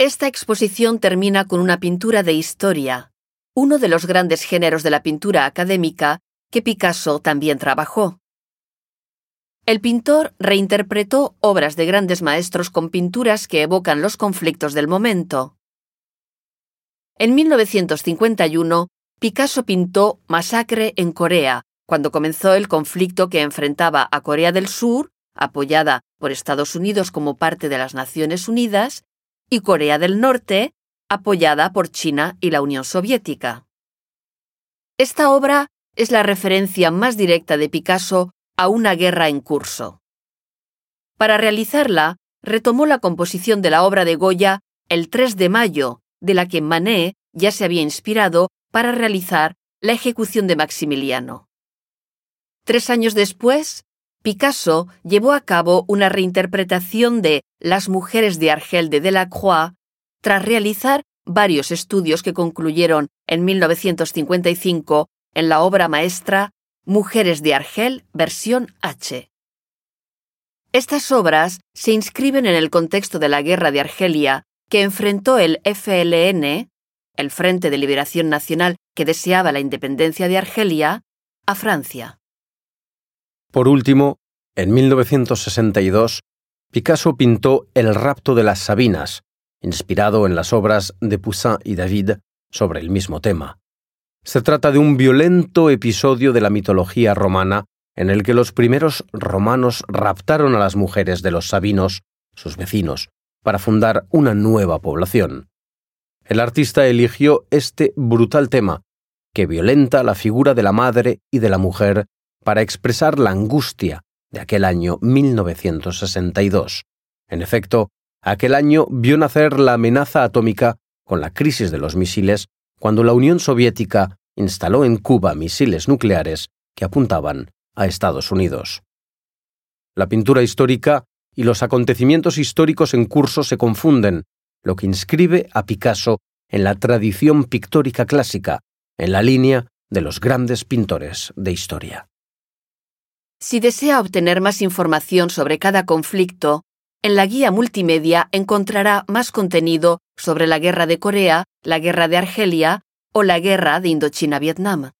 Esta exposición termina con una pintura de historia, uno de los grandes géneros de la pintura académica que Picasso también trabajó. El pintor reinterpretó obras de grandes maestros con pinturas que evocan los conflictos del momento. En 1951, Picasso pintó Masacre en Corea, cuando comenzó el conflicto que enfrentaba a Corea del Sur, apoyada por Estados Unidos como parte de las Naciones Unidas, y Corea del Norte, apoyada por China y la Unión Soviética. Esta obra es la referencia más directa de Picasso a una guerra en curso. Para realizarla, retomó la composición de la obra de Goya el 3 de mayo, de la que Manet ya se había inspirado para realizar la ejecución de Maximiliano. Tres años después, Picasso llevó a cabo una reinterpretación de Las mujeres de Argel de Delacroix tras realizar varios estudios que concluyeron en 1955 en la obra maestra Mujeres de Argel, versión H. Estas obras se inscriben en el contexto de la guerra de Argelia que enfrentó el FLN, el Frente de Liberación Nacional que deseaba la independencia de Argelia, a Francia. Por último, en 1962, Picasso pintó El rapto de las Sabinas, inspirado en las obras de Poussin y David sobre el mismo tema. Se trata de un violento episodio de la mitología romana en el que los primeros romanos raptaron a las mujeres de los sabinos, sus vecinos, para fundar una nueva población. El artista eligió este brutal tema, que violenta la figura de la madre y de la mujer para expresar la angustia de aquel año 1962. En efecto, aquel año vio nacer la amenaza atómica con la crisis de los misiles cuando la Unión Soviética instaló en Cuba misiles nucleares que apuntaban a Estados Unidos. La pintura histórica y los acontecimientos históricos en curso se confunden, lo que inscribe a Picasso en la tradición pictórica clásica, en la línea de los grandes pintores de historia. Si desea obtener más información sobre cada conflicto, en la guía multimedia encontrará más contenido sobre la Guerra de Corea, la Guerra de Argelia o la Guerra de Indochina-Vietnam.